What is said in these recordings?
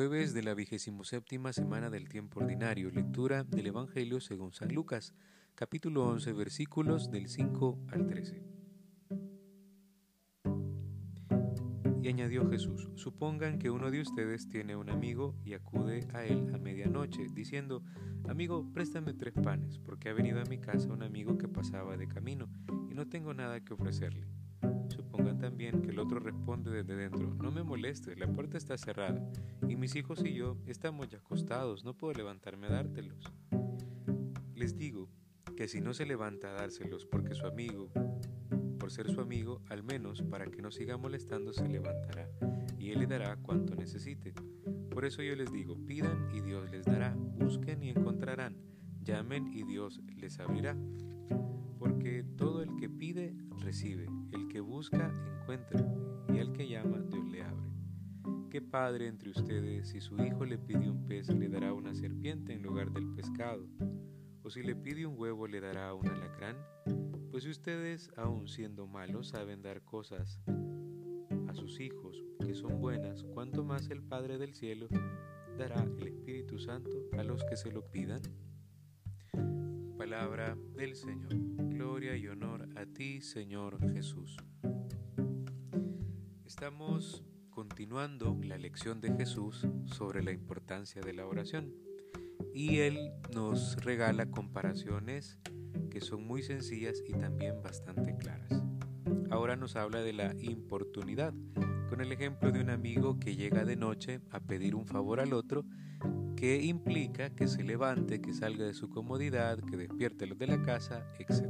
Jueves de la vigésimo séptima semana del tiempo ordinario. Lectura del Evangelio según San Lucas, capítulo 11, versículos del 5 al 13. Y añadió Jesús, supongan que uno de ustedes tiene un amigo y acude a él a medianoche, diciendo, Amigo, préstame tres panes, porque ha venido a mi casa un amigo que pasaba de camino, y no tengo nada que ofrecerle. Supongan también que el otro responde desde dentro, no me molestes, la puerta está cerrada, y mis hijos y yo estamos ya acostados, no puedo levantarme a dártelos. Les digo que si no se levanta a dárselos porque su amigo, por ser su amigo, al menos para que no siga molestando, se levantará, y él le dará cuanto necesite. Por eso yo les digo, pidan y Dios les dará, busquen y encontrarán, llamen y Dios les abrirá. Porque todo el que pide, recibe, el que busca, encuentra, y al que llama, Dios le abre. ¿Qué padre entre ustedes, si su hijo le pide un pez, le dará una serpiente en lugar del pescado? ¿O si le pide un huevo, le dará un alacrán? Pues si ustedes, aun siendo malos, saben dar cosas a sus hijos que son buenas, cuanto más el Padre del cielo dará el Espíritu Santo a los que se lo pidan. Palabra del Señor. Gloria y honor a ti, Señor Jesús. Estamos continuando la lección de Jesús sobre la importancia de la oración y Él nos regala comparaciones que son muy sencillas y también bastante claras. Ahora nos habla de la importunidad, con el ejemplo de un amigo que llega de noche a pedir un favor al otro, que implica que se levante, que salga de su comodidad, que despierte los de la casa, etc.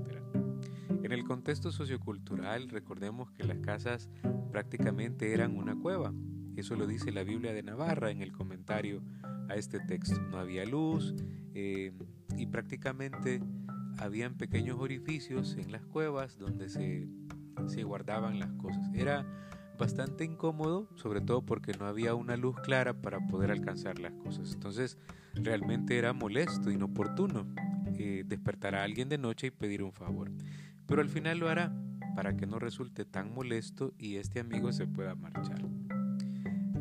En el contexto sociocultural, recordemos que las casas prácticamente eran una cueva. Eso lo dice la Biblia de Navarra en el comentario a este texto. No había luz eh, y prácticamente habían pequeños orificios en las cuevas donde se guardaban las cosas. Era bastante incómodo, sobre todo porque no había una luz clara para poder alcanzar las cosas. Entonces realmente era molesto, inoportuno eh, despertar a alguien de noche y pedir un favor. Pero al final lo hará para que no resulte tan molesto y este amigo se pueda marchar.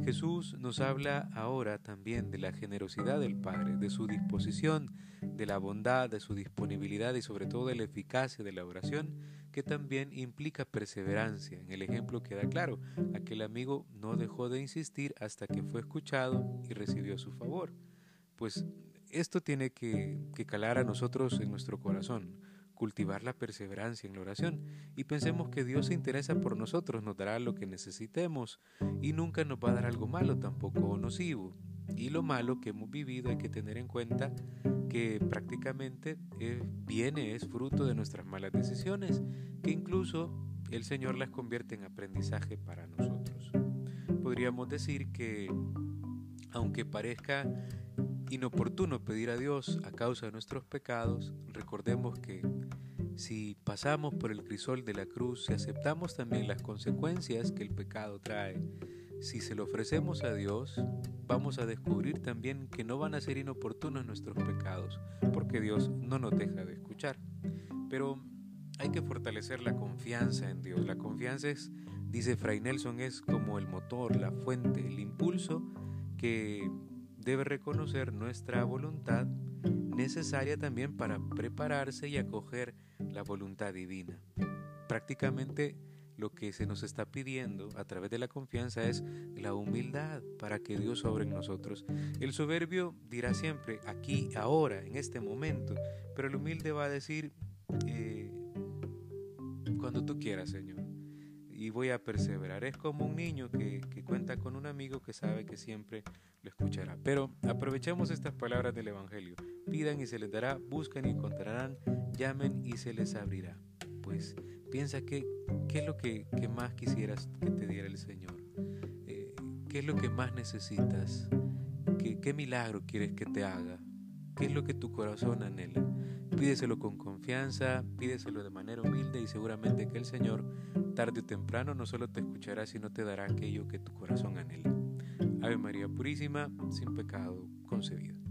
Jesús nos habla ahora también de la generosidad del Padre, de su disposición, de la bondad, de su disponibilidad y sobre todo de la eficacia de la oración que también implica perseverancia. En el ejemplo queda claro, aquel amigo no dejó de insistir hasta que fue escuchado y recibió su favor. Pues esto tiene que, que calar a nosotros en nuestro corazón, cultivar la perseverancia en la oración y pensemos que Dios se interesa por nosotros, nos dará lo que necesitemos y nunca nos va a dar algo malo, tampoco nocivo. Y lo malo que hemos vivido hay que tener en cuenta que prácticamente eh, viene, es fruto de nuestras malas decisiones, que incluso el Señor las convierte en aprendizaje para nosotros. Podríamos decir que, aunque parezca inoportuno pedir a Dios a causa de nuestros pecados, recordemos que si pasamos por el crisol de la cruz, si aceptamos también las consecuencias que el pecado trae, si se lo ofrecemos a Dios, vamos a descubrir también que no van a ser inoportunos nuestros pecados, porque Dios no nos deja de escuchar. Pero hay que fortalecer la confianza en Dios. La confianza es, dice Fray Nelson, es como el motor, la fuente, el impulso que debe reconocer nuestra voluntad necesaria también para prepararse y acoger la voluntad divina. Prácticamente lo que se nos está pidiendo a través de la confianza es la humildad para que Dios obre en nosotros. El soberbio dirá siempre aquí, ahora, en este momento, pero el humilde va a decir eh, cuando tú quieras, Señor. Y voy a perseverar. Es como un niño que, que cuenta con un amigo que sabe que siempre lo escuchará. Pero aprovechemos estas palabras del Evangelio. Pidan y se les dará, buscan y encontrarán, llamen y se les abrirá. Pues Piensa que, qué es lo que, más quisieras que te diera el Señor. Eh, ¿Qué es lo que más necesitas? ¿Qué, ¿Qué milagro quieres que te haga? ¿Qué es lo que tu corazón anhela? Pídeselo con confianza, pídeselo de manera humilde y seguramente que el Señor, tarde o temprano, no solo te escuchará, sino te dará aquello que tu corazón anhela. Ave María Purísima, sin pecado concebida.